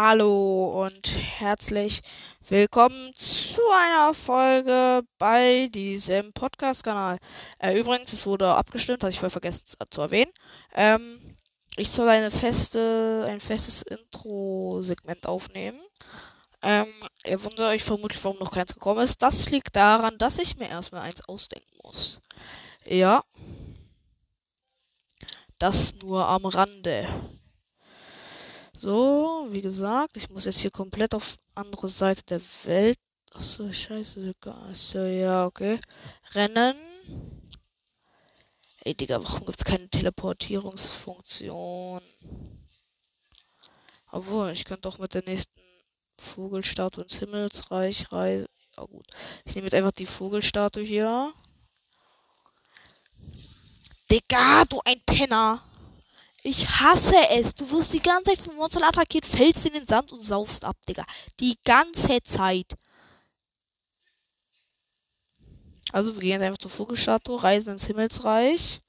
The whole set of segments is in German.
Hallo und herzlich willkommen zu einer Folge bei diesem Podcast-Kanal. Äh, übrigens, es wurde abgestimmt, hatte ich voll vergessen zu erwähnen. Ähm, ich soll eine feste, ein festes Intro-Segment aufnehmen. Ähm, ihr wundert euch vermutlich, warum noch keins gekommen ist. Das liegt daran, dass ich mir erstmal eins ausdenken muss. Ja. Das nur am Rande. So, wie gesagt, ich muss jetzt hier komplett auf andere Seite der Welt. Achso, scheiße. Achso, ja, okay. Rennen. Ey, Digga, warum gibt's keine Teleportierungsfunktion? Obwohl, ich könnte doch mit der nächsten Vogelstatue ins Himmelsreich reisen. Ja, gut. Ich nehme jetzt einfach die Vogelstatue hier. Digga, du ein Penner. Ich hasse es. Du wirst die ganze Zeit von Monstern attackiert, fällst in den Sand und saufst ab, Digga. Die ganze Zeit. Also wir gehen einfach zur Vogelstatue, reisen ins Himmelsreich.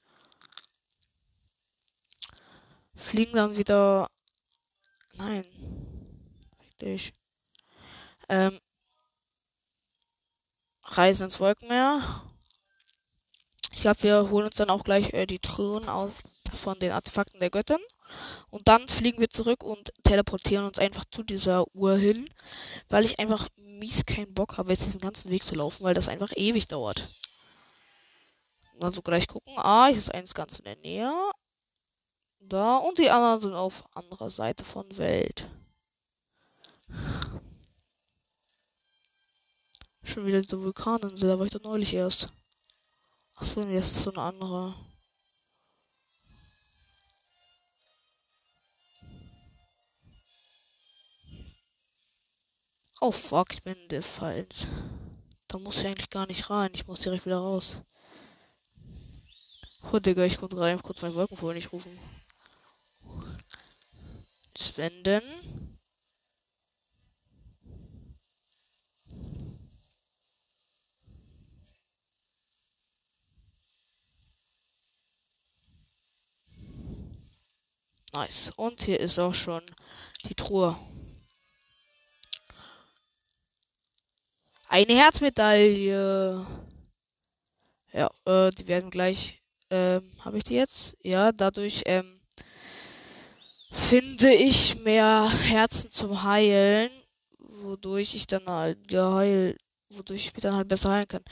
Fliegen dann wieder. Nein. Richtig. Ähm. Reisen ins Wolkenmeer. Ich glaube, wir holen uns dann auch gleich äh, die Thronen aus, von den Artefakten der Göttin. Und dann fliegen wir zurück und teleportieren uns einfach zu dieser Uhr hin, weil ich einfach mies keinen Bock habe, jetzt diesen ganzen Weg zu laufen, weil das einfach ewig dauert. Also gleich gucken. Ah, hier ist eins ganz in der Nähe. Da. Und die anderen sind auf anderer Seite von Welt. Schon wieder diese Vulkaninsel, da war ich doch neulich erst. Achso, das ist so eine andere. Oh fuck, ich bin in der Falls. Da muss ich eigentlich gar nicht rein. Ich muss direkt wieder raus. Oh, Digga, ich konnte gerade kurz mein Wolkenvogel nicht rufen. Spenden. Nice. Und hier ist auch schon die Truhe. Eine Herzmedaille. Ja, äh, die werden gleich. Ähm, habe ich die jetzt? Ja, dadurch ähm, finde ich mehr Herzen zum Heilen, wodurch ich dann halt geheilt, wodurch ich mich dann halt besser heilen kann.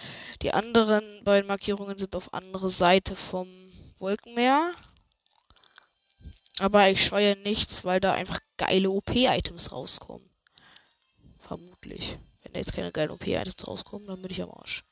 Die anderen beiden Markierungen sind auf andere Seite vom Wolkenmeer. Aber ich scheue nichts, weil da einfach geile OP-Items rauskommen. Vermutlich. Jetzt keine geilen OP-Items rauskommen, dann bin ich am Arsch.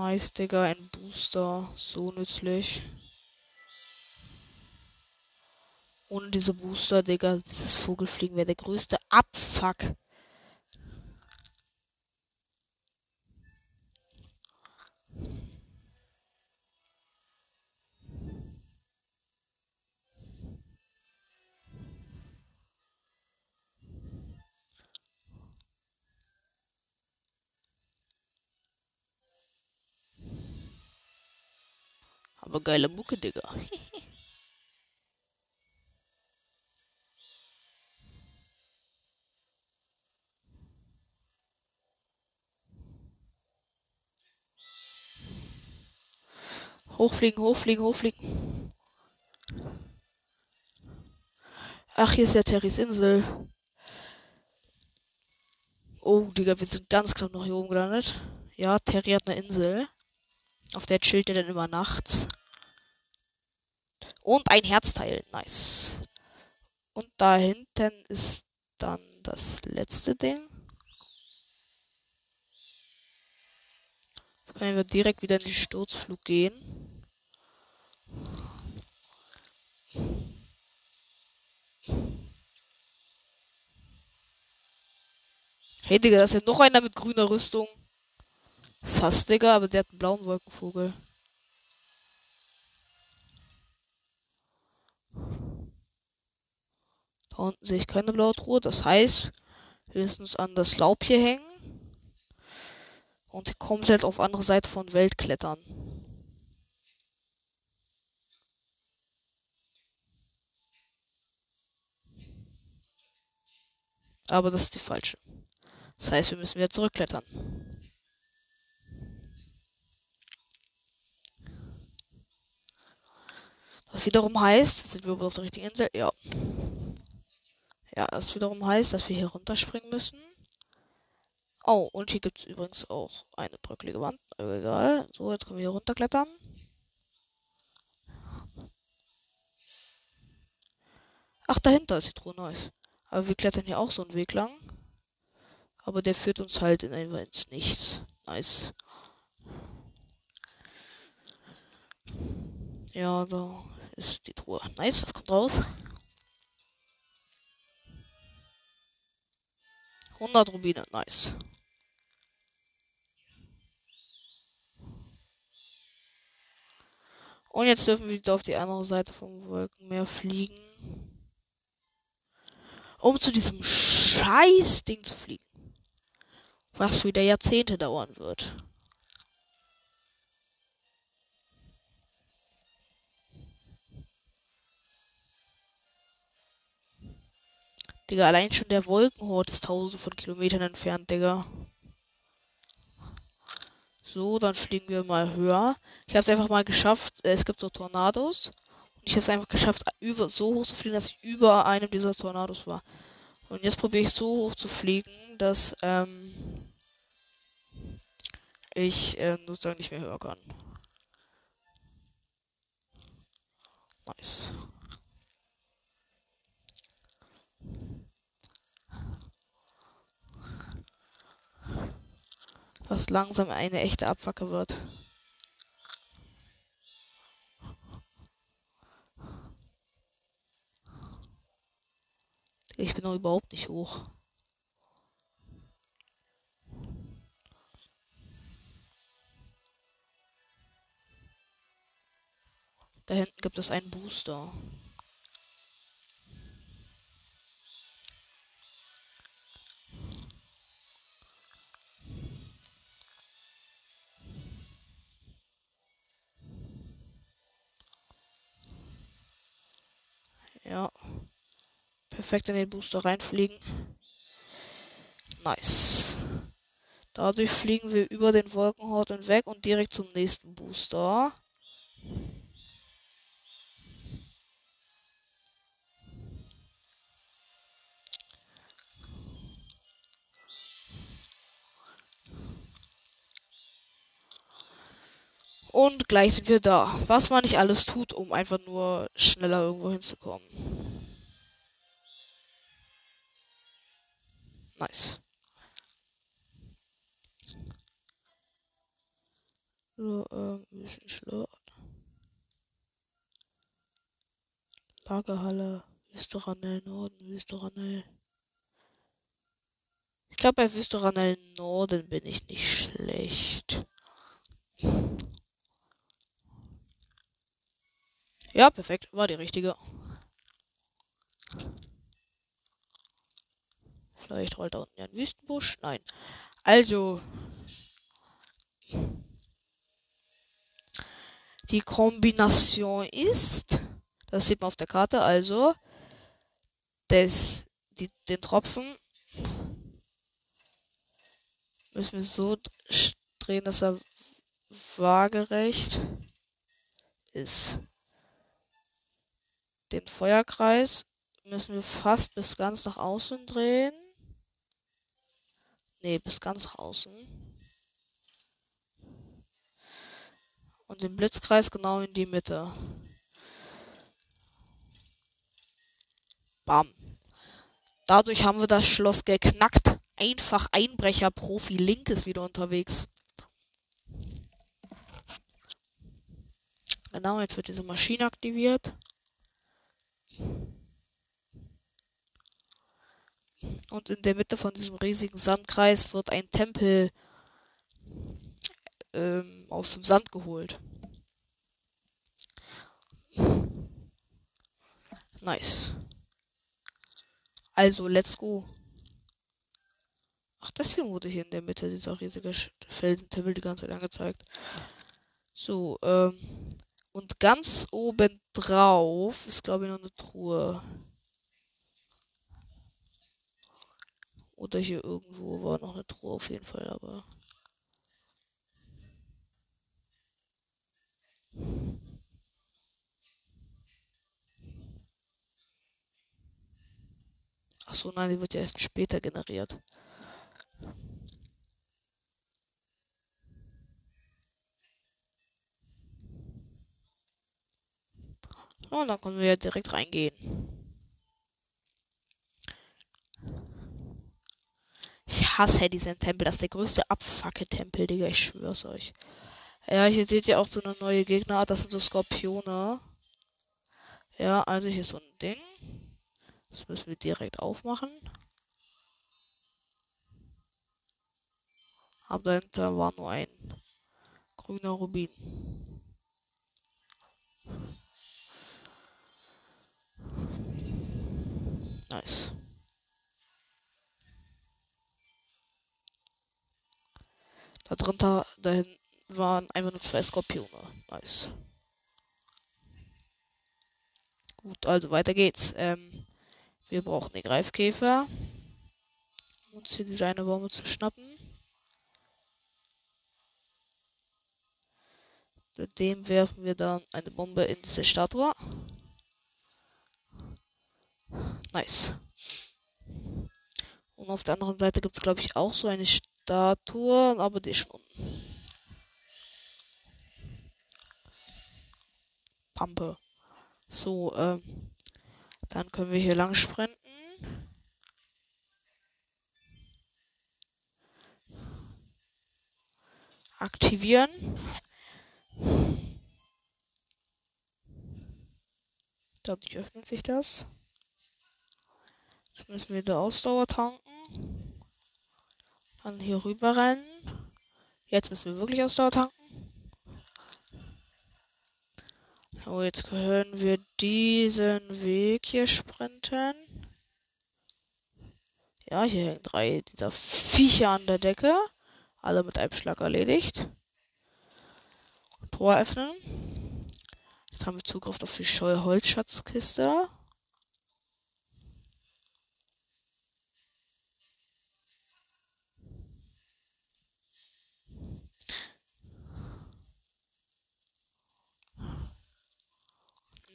Nice, Digga, ein Booster. So nützlich. Ohne diese Booster, Digga, dieses Vogelfliegen wäre der größte Abfuck. Aber geile Mucke, Digga. hochfliegen, hochfliegen, hochfliegen. Ach, hier ist ja Terrys Insel. Oh, Digga, wir sind ganz knapp noch hier oben gelandet. Ja, Terry hat eine Insel. Auf der chillt er dann immer nachts. Und ein Herzteil. Nice. Und da hinten ist dann das letzte Ding. Können wir direkt wieder in den Sturzflug gehen. Hey, Digga, da ist ja noch einer mit grüner Rüstung. Sass, Digga, aber der hat einen blauen Wolkenvogel. Unten sehe ich keine blaue Truhe. Das heißt, höchstens an das Laub hier hängen. Und komplett auf andere Seite von Welt klettern. Aber das ist die falsche. Das heißt, wir müssen wieder zurückklettern. Das wiederum heißt, sind wir auf der richtigen Insel? Ja. Ja, das wiederum heißt, dass wir hier runterspringen müssen. Oh, und hier gibt es übrigens auch eine bröckelige Wand. Aber egal. So, jetzt können wir hier runterklettern. Ach, dahinter ist die Truhe Nice. Aber wir klettern hier auch so einen Weg lang. Aber der führt uns halt in einfach ins Nichts. Nice. Ja, da ist die Truhe. Nice, was kommt raus? 100 Rubine, nice. Und jetzt dürfen wir wieder auf die andere Seite vom Wolkenmeer fliegen. Um zu diesem scheiß Ding zu fliegen. Was wieder Jahrzehnte dauern wird. Digga, allein schon der Wolkenhort ist tausende von Kilometern entfernt, Digga. So, dann fliegen wir mal höher. Ich habe es einfach mal geschafft. Äh, es gibt so Tornados. Und ich habe es einfach geschafft, über, so hoch zu fliegen, dass ich über einem dieser Tornados war. Und jetzt probiere ich so hoch zu fliegen, dass ähm, ich äh, sozusagen nicht mehr höher kann. Nice. Was langsam eine echte Abfacke wird. Ich bin noch überhaupt nicht hoch. Da hinten gibt es einen Booster. Ja. Perfekt in den Booster reinfliegen. Nice. Dadurch fliegen wir über den Wolkenhort hinweg und direkt zum nächsten Booster. Und gleich sind wir da. Was man nicht alles tut, um einfach nur schneller irgendwo hinzukommen. Nice. So, ähm, ein bisschen Schlot. Lagerhalle, Wüsteranell Norden, Wüsteranell. Ich glaube, bei Wüsteranell Norden bin ich nicht schlecht. Ja, perfekt. War die richtige. Vielleicht rollt da unten ein Wüstenbusch. Nein. Also. Die Kombination ist. Das sieht man auf der Karte. Also. Das, die, den Tropfen müssen wir so drehen, dass er waagerecht ist den Feuerkreis müssen wir fast bis ganz nach außen drehen. Ne, bis ganz außen. Und den Blitzkreis genau in die Mitte. Bam. Dadurch haben wir das Schloss geknackt. Einfach Einbrecher Profi Link ist wieder unterwegs. Genau, jetzt wird diese Maschine aktiviert. Und in der Mitte von diesem riesigen Sandkreis wird ein Tempel ähm, aus dem Sand geholt. Nice. Also, let's go. Ach, deswegen wurde hier in der Mitte dieser riesige Felsentempel die ganze Zeit angezeigt. So, ähm. Und ganz oben drauf ist, glaube ich, noch eine Truhe. Oder hier irgendwo war noch eine Truhe auf jeden Fall, aber. Ach so, nein, die wird ja erst später generiert. Und dann können wir ja direkt reingehen. Ich hasse diesen Tempel. Das ist der größte Abfacke-Tempel, Digga. Ich schwör's euch. Ja, hier seht ihr auch so eine neue Gegnerart. Das sind so Skorpione. Ja, also hier ist so ein Ding. Das müssen wir direkt aufmachen. Aber dahinter war nur ein grüner Rubin. Nice. Da drunter, dahin waren einfach nur zwei Skorpione. Nice. Gut, also weiter geht's. Ähm, wir brauchen den Greifkäfer. Um uns hier diese eine Bombe zu schnappen. Mit dem werfen wir dann eine Bombe in diese Statue. Nice. Und auf der anderen Seite gibt es, glaube ich, auch so eine Statue, aber die schon Pampe. So, ähm, dann können wir hier lang sprinten. Aktivieren. Dadurch öffnet sich das. Jetzt müssen wir da Ausdauer tanken. Dann hier rüber rennen. Jetzt müssen wir wirklich Ausdauer tanken. So, jetzt können wir diesen Weg hier sprinten. Ja, hier hängen drei dieser Viecher an der Decke. Alle mit einem Schlag erledigt. Tor öffnen. Jetzt haben wir Zugriff auf die scheue Holzschatzkiste.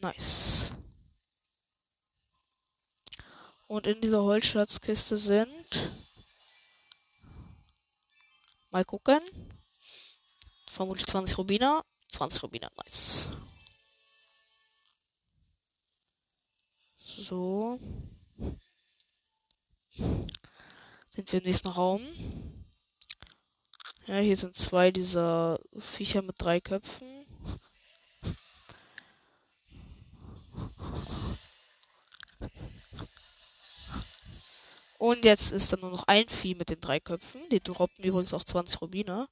Nice. Und in dieser Holzschatzkiste sind. Mal gucken. Vermutlich 20 Rubiner. 20 Rubiner, nice. So. Sind wir im nächsten Raum. Ja, hier sind zwei dieser Viecher mit drei Köpfen. Und jetzt ist da nur noch ein Vieh mit den drei Köpfen. Die droppen übrigens auch 20 Rubine.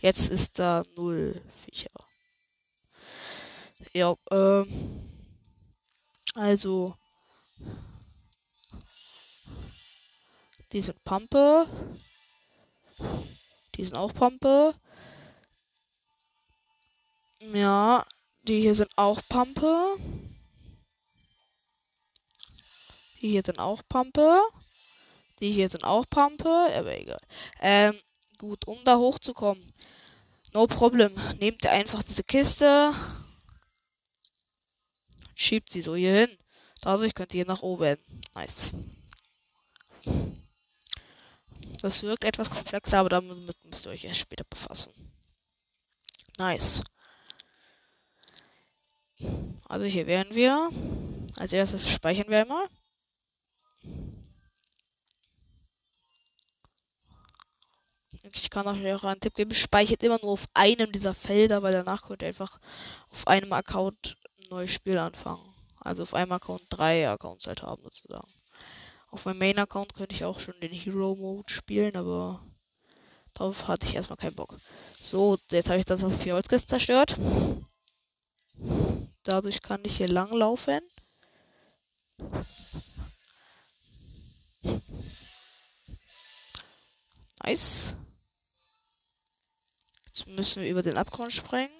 Jetzt ist da null Viecher. Ja, ähm. Also. Die sind Pampe. Die sind auch Pampe. Ja, die hier sind auch Pampe. Die hier sind auch Pampe. Die hier sind auch Pampe. Aber egal. Ähm, gut, um da hochzukommen. No problem. Nehmt ihr einfach diese Kiste. Schiebt sie so hier hin. Dadurch könnt ihr nach oben. Nice. Das wirkt etwas komplexer, aber damit müsst ihr euch erst später befassen. Nice. Also hier wären wir. Als erstes speichern wir einmal. ich kann euch auch einen Tipp geben, speichert immer nur auf einem dieser Felder, weil danach könnt ihr einfach auf einem Account ein neues Spiel anfangen. Also auf einem Account drei Accounts halt haben sozusagen. Auf meinem Main-Account könnte ich auch schon den Hero-Mode spielen, aber darauf hatte ich erstmal keinen Bock. So, jetzt habe ich das auf vier Holzkisten zerstört. Dadurch kann ich hier lang laufen. Nice. Jetzt müssen wir über den Abgrund springen.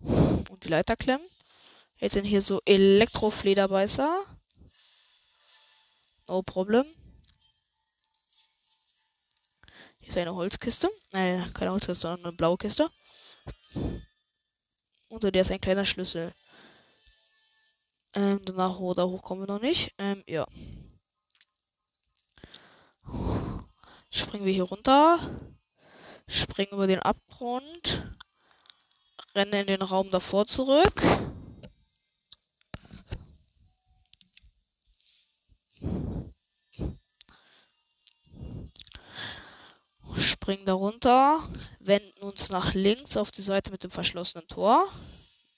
Und die Leiter klemmen. Jetzt sind hier so Elektroflederbeißer. No problem. Hier ist eine Holzkiste. Nein, keine Holzkiste, sondern eine blaue Kiste. Unter der ist ein kleiner Schlüssel. Ähm, danach oder hoch kommen wir noch nicht. Ähm, ja. Springen wir hier runter. Springen über den Abgrund. Rennen in den Raum davor zurück. Springen darunter. Wenden uns nach links auf die Seite mit dem verschlossenen Tor.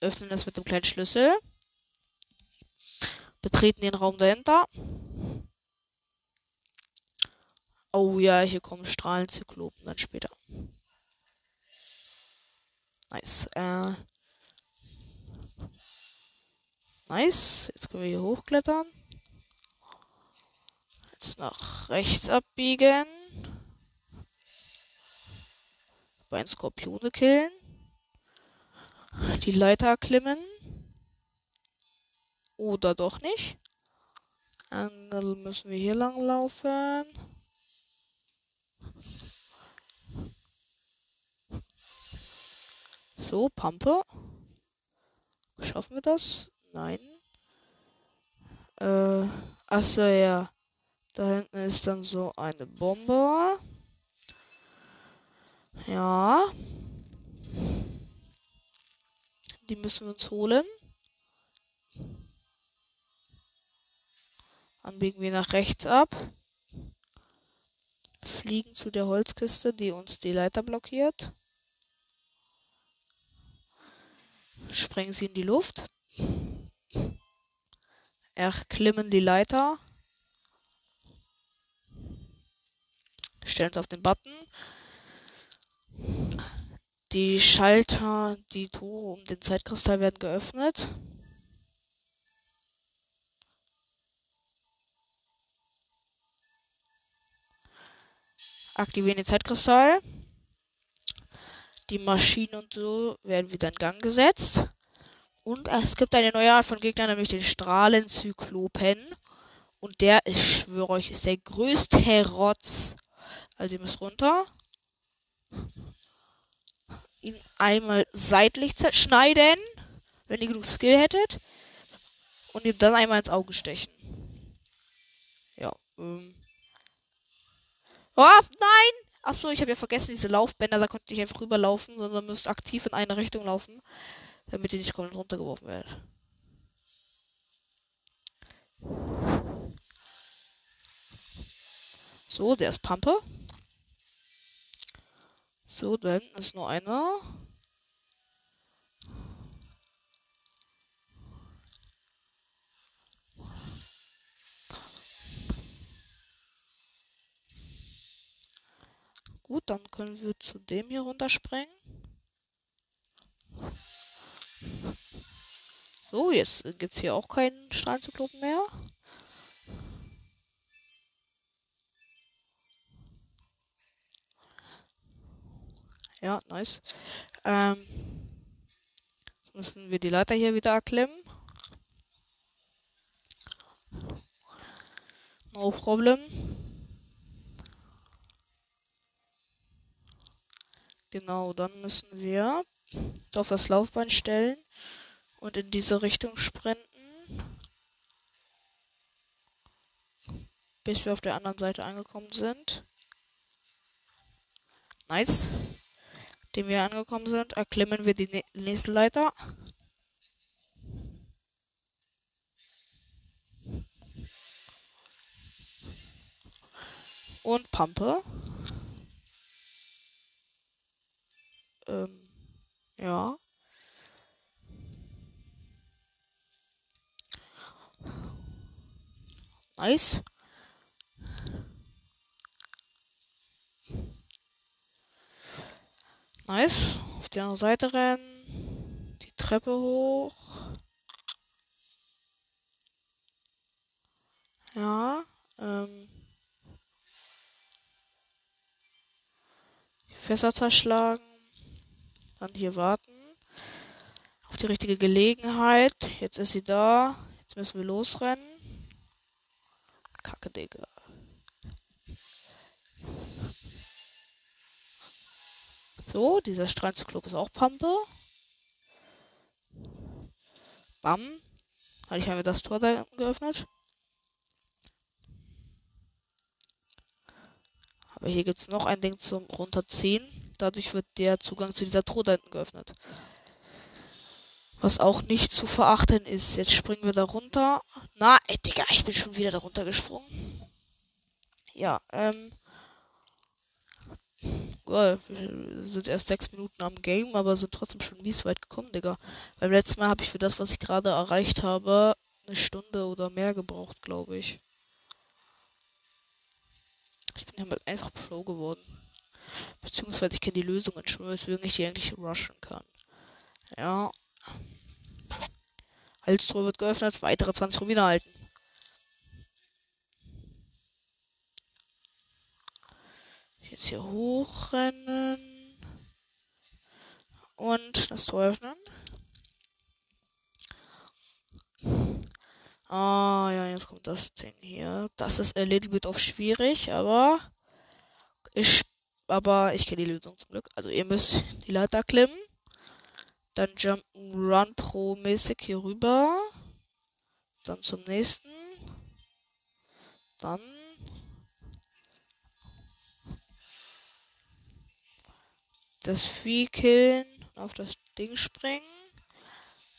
Öffnen es mit dem kleinen Schlüssel. Betreten den Raum dahinter. Oh ja, hier kommen Strahlenzyklopen dann später. Nice. Äh. Nice. Jetzt können wir hier hochklettern. Jetzt nach rechts abbiegen. Bei Skorpione killen. Die Leiter klimmen. Oder doch nicht. Dann müssen wir hier lang laufen. So, Pampe. Schaffen wir das? Nein. Äh, achso, ja. Da hinten ist dann so eine Bombe. Ja. Die müssen wir uns holen. Dann biegen wir nach rechts ab. Fliegen zu der Holzkiste, die uns die Leiter blockiert. Sprengen sie in die Luft. Erklimmen die Leiter. Stellen es auf den Button. Die Schalter, die Tore um den Zeitkristall werden geöffnet. Aktivieren den Zeitkristall. Die Maschinen und so werden wieder in Gang gesetzt. Und es gibt eine neue Art von Gegner, nämlich den Strahlenzyklopen. Und der, ich schwöre euch, ist der größte Rotz. Also ihr müsst runter. Ihn einmal seitlich zerschneiden, wenn ihr genug Skill hättet. Und ihm dann einmal ins Auge stechen. Ja, ähm. Oh, nein! Achso, ich habe ja vergessen, diese Laufbänder, da konnte ich einfach rüberlaufen, sondern müsst aktiv in eine Richtung laufen, damit ihr nicht komplett runtergeworfen werdet. So, der ist Pampe. So, dann ist nur einer. Gut, dann können wir zu dem hier runterspringen. So, jetzt gibt es hier auch keinen Strahlenzyklopen mehr. Ja, nice. Ähm, müssen wir die Leiter hier wieder erklimmen. No problem. Genau, dann müssen wir auf das Laufband stellen und in diese Richtung sprinten. Bis wir auf der anderen Seite angekommen sind. Nice dem wir angekommen sind, erklimmen wir die nächste Leiter. Und Pampe. Ähm, ja. Nice. Nice. Auf die andere Seite rennen. Die Treppe hoch. Ja. Ähm. Die Fässer zerschlagen. Dann hier warten. Auf die richtige Gelegenheit. Jetzt ist sie da. Jetzt müssen wir losrennen. Kacke, Digga. So, dieser Strandzyklop ist auch Pampe. Bam. Ich habe das Tor da geöffnet. Aber hier gibt es noch ein Ding zum Runterziehen. Dadurch wird der Zugang zu dieser Truhe da hinten geöffnet. Was auch nicht zu verachten ist. Jetzt springen wir da runter. Na, ey, Digga, ich bin schon wieder da runtergesprungen. Ja, ähm. Well, wir sind erst sechs Minuten am Game, aber sind trotzdem schon mies weit gekommen, Digga. Beim letzten Mal habe ich für das, was ich gerade erreicht habe, eine Stunde oder mehr gebraucht, glaube ich. Ich bin damit einfach Pro geworden. Beziehungsweise ich kenne die Lösungen schon, weswegen ich die eigentlich rushen kann. Ja. Halstor wird geöffnet, weitere 20 Rubine halten. Jetzt hier hochrennen. Und das Tor öffnen. Ah, ja, jetzt kommt das Ding hier. Das ist a little bit of schwierig, aber ich, aber ich kenne die Lösung zum Glück. Also ihr müsst die Leiter klimmen. Dann Jump Run Pro mäßig hier rüber. Dann zum nächsten. Dann das Vieh killen, auf das Ding springen,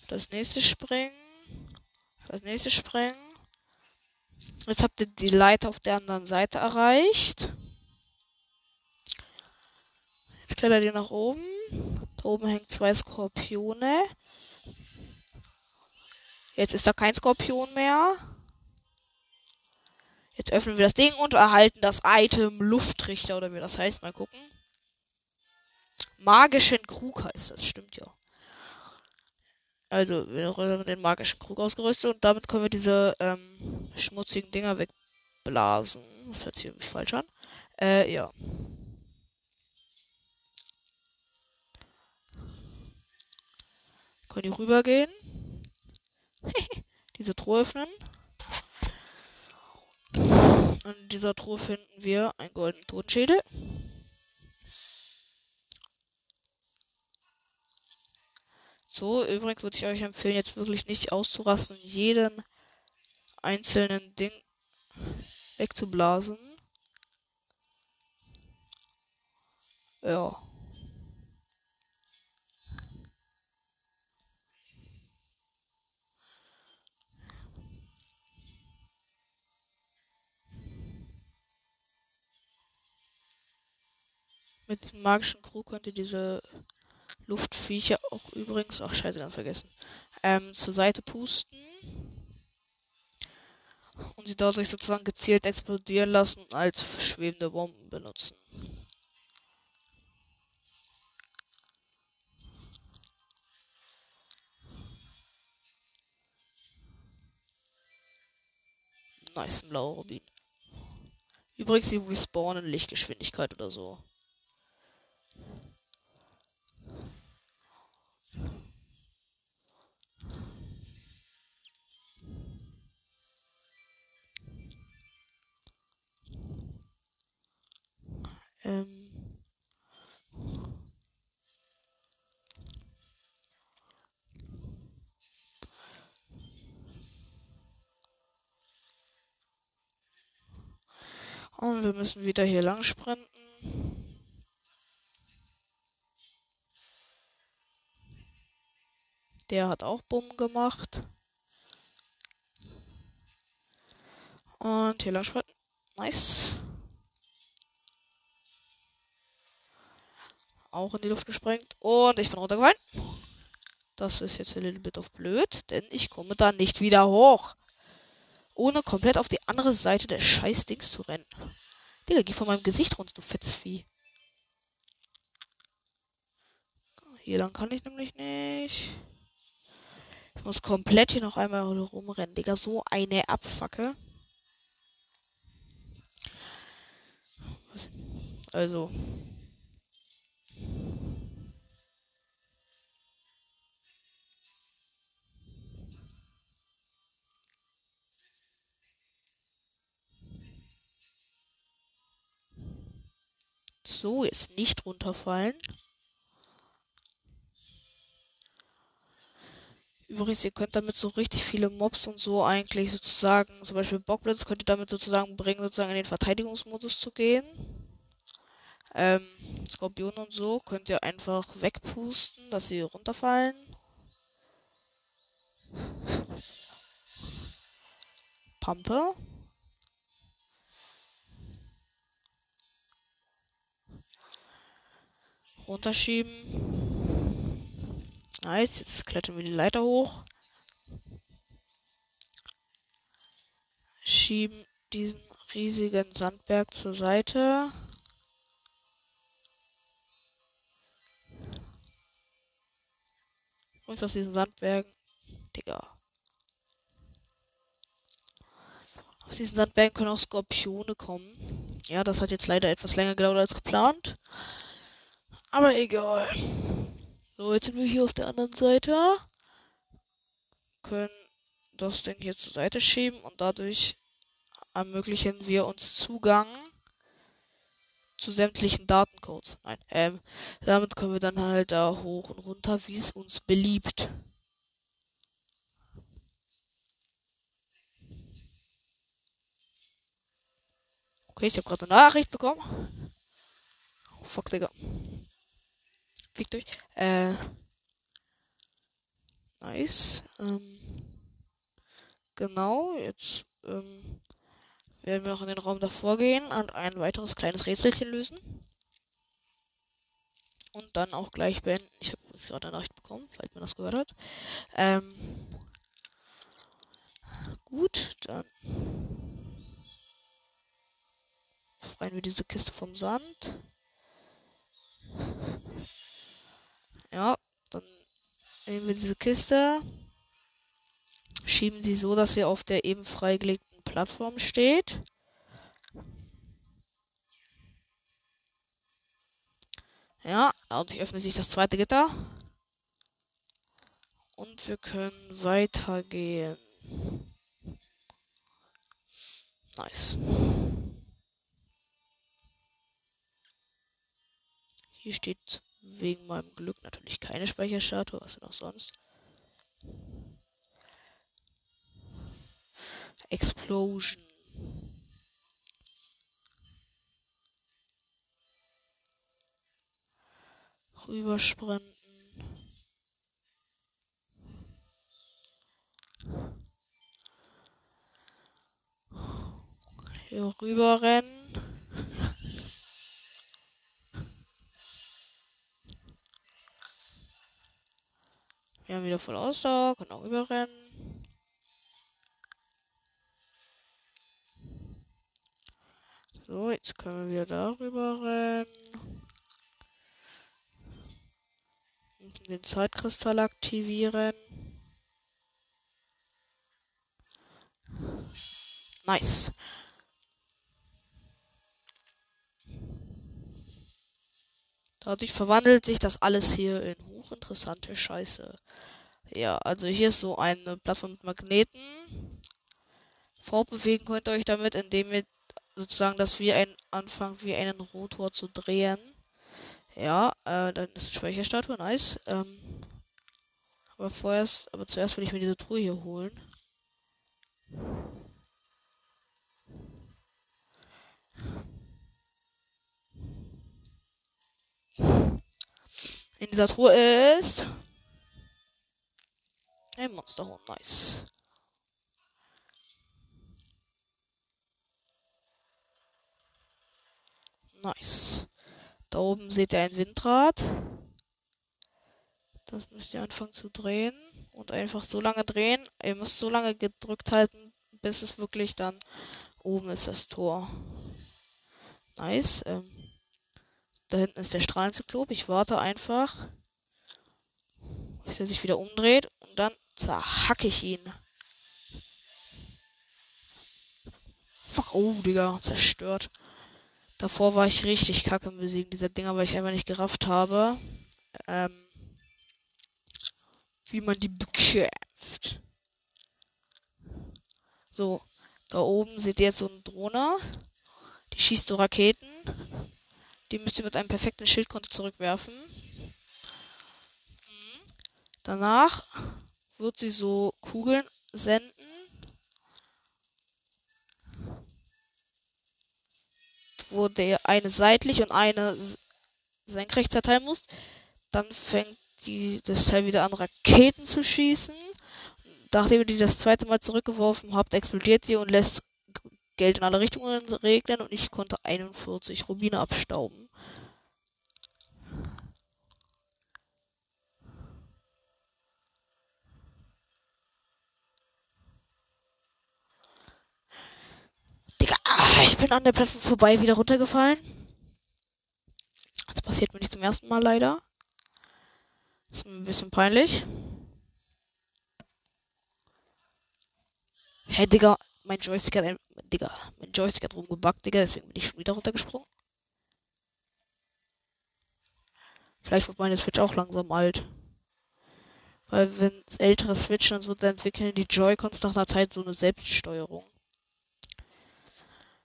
das nächste springen, das nächste springen. Jetzt habt ihr die Leiter auf der anderen Seite erreicht. Jetzt klettert ihr nach oben. Da oben hängen zwei Skorpione. Jetzt ist da kein Skorpion mehr. Jetzt öffnen wir das Ding und erhalten das Item Luftrichter oder wie das heißt. Mal gucken. Magischen Krug heißt das, stimmt ja. Also, wir haben den magischen Krug ausgerüstet und damit können wir diese ähm, schmutzigen Dinger wegblasen. Das hört sich irgendwie falsch an. Äh, ja. Können die rübergehen. Diese Truhe öffnen. Und in dieser Truhe finden wir einen goldenen Totenschädel. So, übrigens würde ich euch empfehlen, jetzt wirklich nicht auszurasten und jeden einzelnen Ding wegzublasen. Ja. Mit dem magischen Krug könnt ihr diese Luftviecher auch übrigens, ach scheiße, ganz vergessen, ähm, zur Seite pusten. Und sie dadurch sozusagen gezielt explodieren lassen und als schwebende Bomben benutzen. Nice, blauer Rubin. Übrigens, die respawnen Lichtgeschwindigkeit oder so. Ähm Und wir müssen wieder hier lang sprinten. Der hat auch Bumm gemacht. Und hier lang sprinten. Nice. Auch in die Luft gesprengt. Und ich bin runtergefallen. Das ist jetzt ein little bit of blöd, denn ich komme da nicht wieder hoch. ohne komplett auf die andere Seite des scheiß Dings zu rennen. Digga, geh von meinem Gesicht runter, du fettes Vieh. Hier lang kann ich nämlich nicht. Ich muss komplett hier noch einmal rumrennen, Digga. So eine Abfacke. Also. So, jetzt nicht runterfallen. Übrigens, ihr könnt damit so richtig viele Mobs und so eigentlich sozusagen, zum Beispiel Bockblitz könnt ihr damit sozusagen bringen, sozusagen in den Verteidigungsmodus zu gehen. Ähm, Skorpion und so könnt ihr einfach wegpusten, dass sie runterfallen. Pampe. Runterschieben. Nice, jetzt klettern wir die Leiter hoch. Schieben diesen riesigen Sandberg zur Seite. Und aus diesen Sandbergen. Digga. Aus diesen Sandbergen können auch Skorpione kommen. Ja, das hat jetzt leider etwas länger gedauert als geplant. Aber egal. So, jetzt sind wir hier auf der anderen Seite. Können das Ding hier zur Seite schieben und dadurch ermöglichen wir uns Zugang zu sämtlichen Datencodes. Nein, ähm, damit können wir dann halt da hoch und runter, wie es uns beliebt. Okay, ich habe gerade eine Nachricht bekommen. Oh, fuck, Digga. Fickt euch. Äh. Nice. Ähm. Genau, jetzt ähm, werden wir noch in den Raum davor gehen und ein weiteres kleines Rätselchen lösen. Und dann auch gleich beenden. Ich habe gerade eine Nachricht bekommen, falls man das gehört hat. Ähm, gut, dann befreien wir diese Kiste vom Sand. Ja, dann nehmen wir diese Kiste, schieben sie so, dass sie auf der eben freigelegten Plattform steht. Ja, dadurch öffnet sich das zweite Gitter. Und wir können weitergehen. Nice. Hier steht wegen meinem Glück natürlich keine Speicherstatue. Was denn auch sonst? Explosion. Rübersprinten. Hier rüberrennen. Wir haben wieder voll Ausdauer, können auch überrennen. So, jetzt können wir wieder darüber rennen. Und den Zeitkristall aktivieren. Nice. Dadurch verwandelt sich das alles hier in hochinteressante Scheiße. Ja, also hier ist so eine Plattform mit Magneten. Fortbewegen könnt ihr euch damit, indem ihr sozusagen das wie ein anfangt, wie einen Rotor zu drehen. Ja, äh, dann ist eine Speicherstatue, nice. Ähm, aber vorerst, aber zuerst will ich mir diese Truhe hier holen. In dieser Truhe ist ein Monsterhund. Nice. Nice. Da oben seht ihr ein Windrad. Das müsst ihr anfangen zu drehen. Und einfach so lange drehen. Ihr müsst so lange gedrückt halten, bis es wirklich dann oben ist das Tor. Nice. Ähm, da hinten ist der Strahlenzyklop. Ich warte einfach, bis er sich wieder umdreht und dann zerhacke ich ihn. Fuck, oh, Digga, zerstört. Davor war ich richtig kacke im Besiegen dieser Dinger, weil ich einfach nicht gerafft habe, ähm, wie man die bekämpft. So, da oben seht ihr jetzt so eine Drohne. Die schießt so Raketen. Die müsst ihr mit einem perfekten Schildkonto zurückwerfen. Danach wird sie so Kugeln senden. Wo der eine seitlich und eine senkrecht zerteilen muss. Dann fängt die, das Teil wieder an, Raketen zu schießen. Nachdem ihr die das zweite Mal zurückgeworfen habt, explodiert sie und lässt Geld in alle Richtungen regnen und ich konnte 41 Rubine abstauben. Digga, ah, ich bin an der Plattform vorbei wieder runtergefallen. Das passiert mir nicht zum ersten Mal leider. Ist mir ein bisschen peinlich. Hä, hey, Digga, mein Joystick hat, Digga, mein Joystick hat rumgebackt, Digga, deswegen bin ich schon wieder runtergesprungen. Vielleicht wird meine Switch auch langsam alt. Weil wenn ältere Switchen und so, dann entwickeln die Joy-Cons nach einer Zeit so eine Selbststeuerung.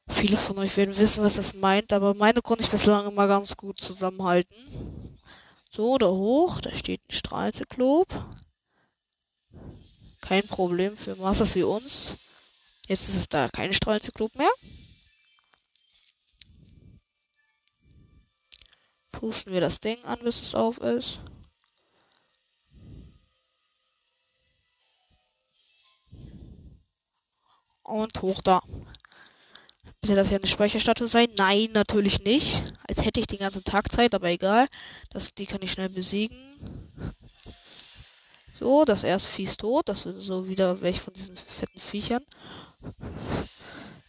Viele von euch werden wissen, was das meint, aber meine konnte ich bislang immer ganz gut zusammenhalten. So, da hoch, da steht ein Strahlzyklop. Kein Problem für Masters wie uns. Jetzt ist es da kein Strahlenzyklop mehr. Pusten wir das Ding an, bis es auf ist. Und hoch da. Bitte das hier eine Speicherstatue sein? Nein, natürlich nicht. Als hätte ich den ganzen Tag Zeit, aber egal. Das, die kann ich schnell besiegen. So, das erste Vieh ist tot. Das sind so wieder welche von diesen fetten Viechern.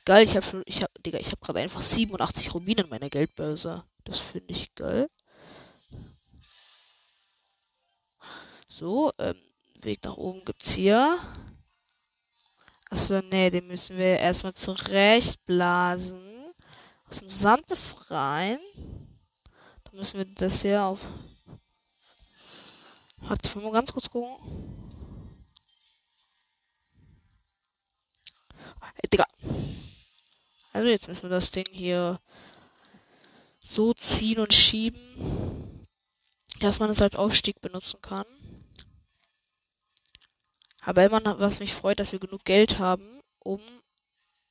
Geil, ich habe schon, ich hab, Digga, ich habe gerade einfach 87 Rubine in meiner Geldbörse. Das finde ich geil. So, ähm, Weg nach oben gibt's hier. Achso, nee, den müssen wir erstmal zurechtblasen. Aus dem Sand befreien. Dann müssen wir das hier auf. Warte, ich will mal ganz kurz gucken. Digga. Also jetzt müssen wir das Ding hier so ziehen und schieben, dass man es als Aufstieg benutzen kann. Aber immer noch, was mich freut, dass wir genug Geld haben, um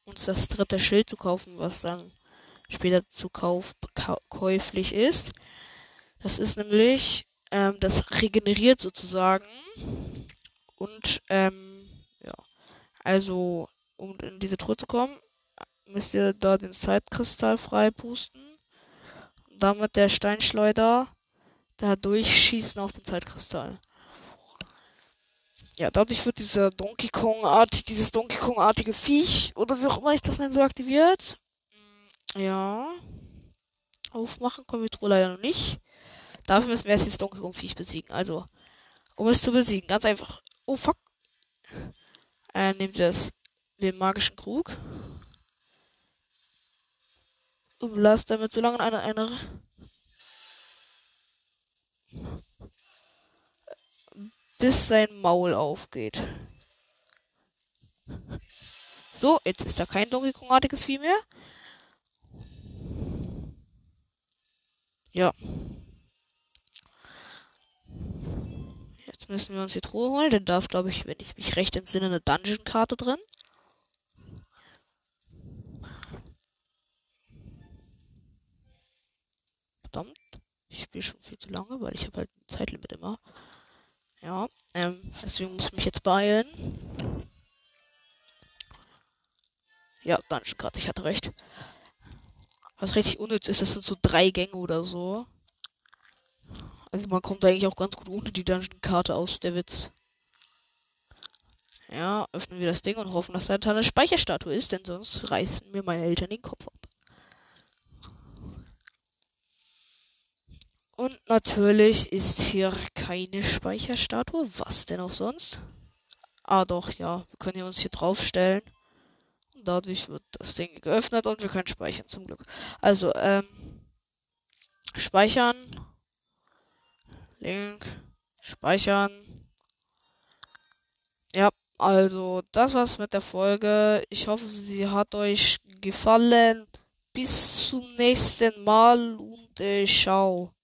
uns das dritte Schild zu kaufen, was dann später zu Kauf käuflich ist. Das ist nämlich, ähm, das regeneriert sozusagen. Und, ähm, ja. Also, um in diese Truhe zu kommen, müsst ihr da den Zeitkristall frei pusten. Und damit der Steinschleuder da durchschießen auf den Zeitkristall. Ja, dadurch wird dieser Donkey Kong Art, dieses Donkey Kong artige Viech oder wie auch immer ich das nenne, so aktiviert. Mm, ja. Aufmachen können wir Truhe leider noch nicht. Dafür müssen wir erst dieses Donkey Kong Viech besiegen. Also, um es zu besiegen, ganz einfach. Oh fuck. Äh, nehmt das den magischen Krug. Und lasst damit so lange eine, eine bis sein Maul aufgeht. So, jetzt ist da kein Donkey Vieh mehr. Ja. Jetzt müssen wir uns die Truhe holen, denn da ist, glaube ich, wenn ich mich recht entsinne, eine Dungeon-Karte drin. Ich spiele schon viel zu lange, weil ich habe halt ein Zeitlimit immer. Ja, ähm, deswegen muss ich mich jetzt beeilen. Ja, Dungeon gerade, ich hatte recht. Was richtig unnütz ist, das sind so drei Gänge oder so. Also man kommt eigentlich auch ganz gut ohne die Dungeon-Karte aus, der Witz. Ja, öffnen wir das Ding und hoffen, dass da eine Speicherstatue ist, denn sonst reißen mir meine Eltern den Kopf ab. Und natürlich ist hier keine Speicherstatue. Was denn auch sonst? Ah, doch, ja. Wir können hier uns hier draufstellen. Und dadurch wird das Ding geöffnet und wir können speichern, zum Glück. Also, ähm, speichern. Link. Speichern. Ja, also, das war's mit der Folge. Ich hoffe, sie hat euch gefallen. Bis zum nächsten Mal und äh, ciao.